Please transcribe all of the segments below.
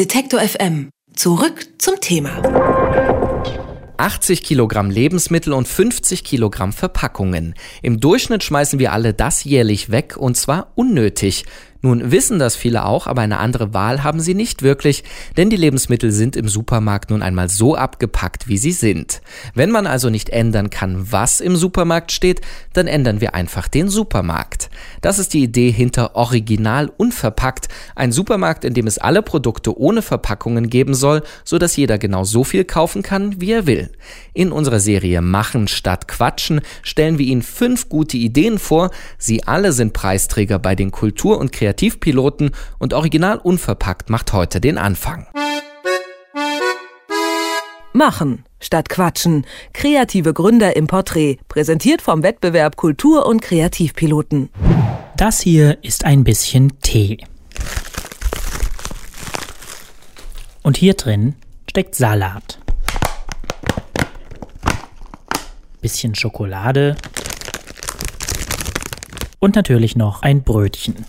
Detektor FM. Zurück zum Thema. 80 Kilogramm Lebensmittel und 50 Kilogramm Verpackungen. Im Durchschnitt schmeißen wir alle das jährlich weg und zwar unnötig. Nun wissen das viele auch, aber eine andere Wahl haben sie nicht wirklich, denn die Lebensmittel sind im Supermarkt nun einmal so abgepackt, wie sie sind. Wenn man also nicht ändern kann, was im Supermarkt steht, dann ändern wir einfach den Supermarkt. Das ist die Idee hinter Original Unverpackt, ein Supermarkt, in dem es alle Produkte ohne Verpackungen geben soll, so dass jeder genau so viel kaufen kann, wie er will. In unserer Serie Machen statt Quatschen stellen wir Ihnen fünf gute Ideen vor. Sie alle sind Preisträger bei den Kultur- und Kreativ Kreativpiloten und Original Unverpackt macht heute den Anfang. Machen statt Quatschen. Kreative Gründer im Porträt. Präsentiert vom Wettbewerb Kultur- und Kreativpiloten. Das hier ist ein bisschen Tee. Und hier drin steckt Salat. Bisschen Schokolade. Und natürlich noch ein Brötchen.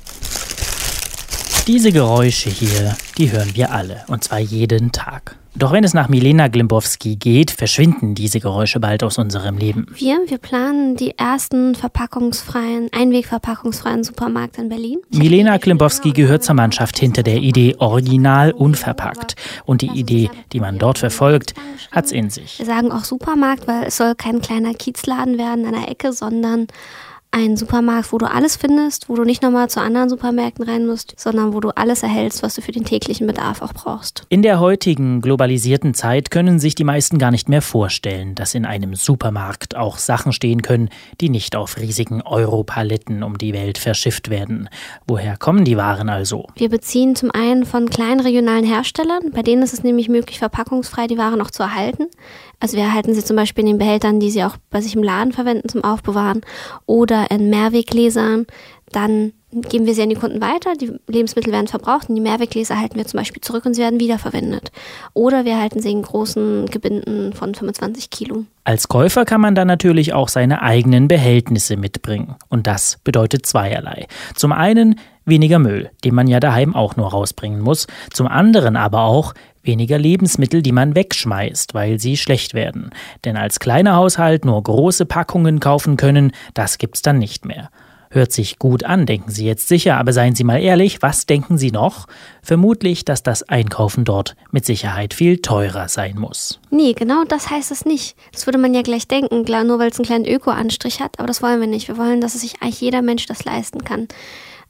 Diese Geräusche hier, die hören wir alle, und zwar jeden Tag. Doch wenn es nach Milena Glimbowski geht, verschwinden diese Geräusche bald aus unserem Leben. Wir, wir planen die ersten verpackungsfreien, einwegverpackungsfreien Supermarkt in Berlin. Milena Glimbowski gehört zur Mannschaft hinter der Idee Original unverpackt. Und die Idee, die man dort verfolgt, hat's in sich. Wir sagen auch Supermarkt, weil es soll kein kleiner Kiezladen werden an der Ecke, sondern ein Supermarkt, wo du alles findest, wo du nicht nochmal zu anderen Supermärkten rein musst, sondern wo du alles erhältst, was du für den täglichen Bedarf auch brauchst. In der heutigen globalisierten Zeit können sich die meisten gar nicht mehr vorstellen, dass in einem Supermarkt auch Sachen stehen können, die nicht auf riesigen Europaletten um die Welt verschifft werden. Woher kommen die Waren also? Wir beziehen zum einen von kleinen regionalen Herstellern, bei denen ist es nämlich möglich, verpackungsfrei die Ware noch zu erhalten. Also wir erhalten sie zum Beispiel in den Behältern, die sie auch bei sich im Laden verwenden zum Aufbewahren oder in Mehrweggläsern. Dann geben wir sie an die Kunden weiter. Die Lebensmittel werden verbraucht und die Mehrweggläser halten wir zum Beispiel zurück und sie werden wiederverwendet. Oder wir halten sie in großen Gebinden von 25 Kilo. Als Käufer kann man dann natürlich auch seine eigenen Behältnisse mitbringen. Und das bedeutet zweierlei. Zum einen weniger Müll, den man ja daheim auch nur rausbringen muss. Zum anderen aber auch weniger Lebensmittel, die man wegschmeißt, weil sie schlecht werden. Denn als kleiner Haushalt nur große Packungen kaufen können, das gibt's dann nicht mehr. Hört sich gut an, denken Sie jetzt sicher, aber seien Sie mal ehrlich, was denken Sie noch? Vermutlich, dass das Einkaufen dort mit Sicherheit viel teurer sein muss. Nee, genau das heißt es nicht. Das würde man ja gleich denken, klar, nur weil es einen kleinen Öko-Anstrich hat, aber das wollen wir nicht. Wir wollen, dass es sich eigentlich jeder Mensch das leisten kann.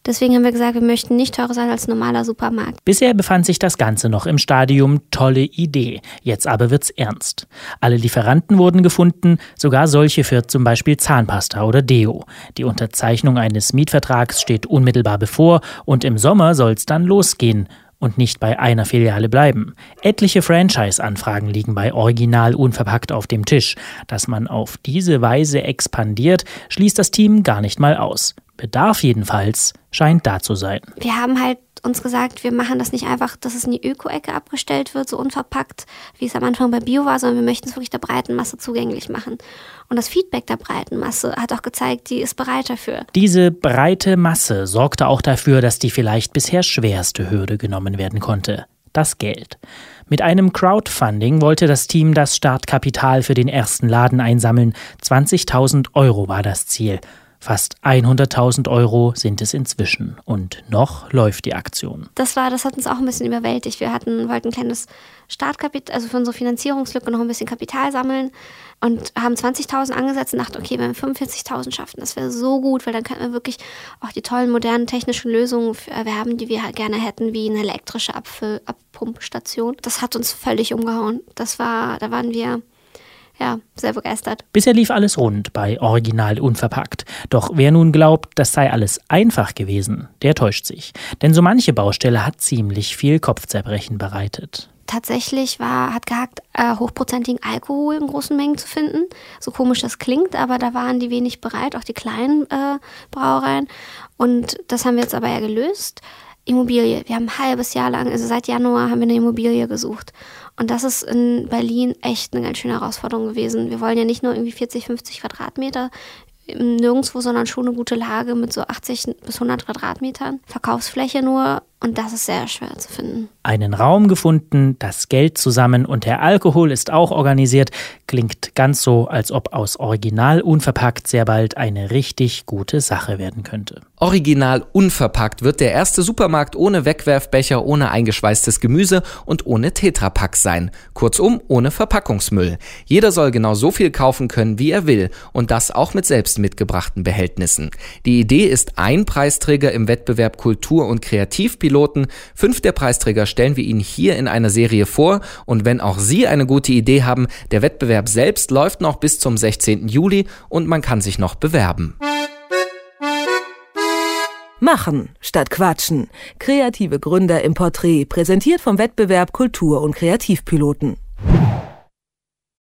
Deswegen haben wir gesagt, wir möchten nicht teurer sein als normaler Supermarkt. Bisher befand sich das Ganze noch im Stadium tolle Idee. Jetzt aber wird's ernst. Alle Lieferanten wurden gefunden, sogar solche für zum Beispiel Zahnpasta oder Deo. Die Unterzeichnung eines Mietvertrags steht unmittelbar bevor und im Sommer soll's dann losgehen und nicht bei einer Filiale bleiben. Etliche Franchise-Anfragen liegen bei Original unverpackt auf dem Tisch. Dass man auf diese Weise expandiert, schließt das Team gar nicht mal aus. Bedarf jedenfalls scheint da zu sein. Wir haben halt uns gesagt, wir machen das nicht einfach, dass es in die Öko-Ecke abgestellt wird, so unverpackt, wie es am Anfang bei Bio war, sondern wir möchten es wirklich der breiten Masse zugänglich machen. Und das Feedback der breiten Masse hat auch gezeigt, die ist bereit dafür. Diese breite Masse sorgte auch dafür, dass die vielleicht bisher schwerste Hürde genommen werden konnte. Das Geld. Mit einem Crowdfunding wollte das Team das Startkapital für den ersten Laden einsammeln. 20.000 Euro war das Ziel. Fast 100.000 Euro sind es inzwischen und noch läuft die Aktion. Das war, das hat uns auch ein bisschen überwältigt. Wir hatten, wollten ein kleines Startkapital, also für unsere Finanzierungslücke noch ein bisschen Kapital sammeln und haben 20.000 angesetzt und dachten, okay, wenn wir 45.000 schaffen, das wäre so gut, weil dann könnten wir wirklich auch die tollen modernen technischen Lösungen erwerben, die wir halt gerne hätten, wie eine elektrische Abfüll Abpumpstation. Das hat uns völlig umgehauen. Das war, da waren wir ja, sehr begeistert. Bisher lief alles rund bei Original Unverpackt. Doch wer nun glaubt, das sei alles einfach gewesen, der täuscht sich. Denn so manche Baustelle hat ziemlich viel Kopfzerbrechen bereitet tatsächlich war, hat gehackt, äh, hochprozentigen Alkohol in großen Mengen zu finden. So komisch das klingt, aber da waren die wenig bereit, auch die kleinen äh, Brauereien. Und das haben wir jetzt aber ja gelöst. Immobilie. Wir haben ein halbes Jahr lang, also seit Januar haben wir eine Immobilie gesucht. Und das ist in Berlin echt eine ganz schöne Herausforderung gewesen. Wir wollen ja nicht nur irgendwie 40, 50 Quadratmeter nirgendwo, sondern schon eine gute Lage mit so 80 bis 100 Quadratmetern. Verkaufsfläche nur Und das ist sehr schwer zu finden. Einen Raum gefunden, das Geld zusammen und der Alkohol ist auch organisiert. Klingt ganz so, als ob aus Original unverpackt sehr bald eine richtig gute Sache werden könnte. Original unverpackt wird der erste Supermarkt ohne Wegwerfbecher, ohne eingeschweißtes Gemüse und ohne Tetrapack sein. Kurzum, ohne Verpackungsmüll. Jeder soll genau so viel kaufen können, wie er will. Und das auch mit selbst mitgebrachten Behältnissen. Die Idee ist ein Preisträger im Wettbewerb Kultur- und Kreativpiloten. Fünf der Preisträger stellen wir Ihnen hier in einer Serie vor. Und wenn auch Sie eine gute Idee haben, der Wettbewerb selbst läuft noch bis zum 16. Juli und man kann sich noch bewerben. Machen statt Quatschen. Kreative Gründer im Porträt, präsentiert vom Wettbewerb Kultur- und Kreativpiloten.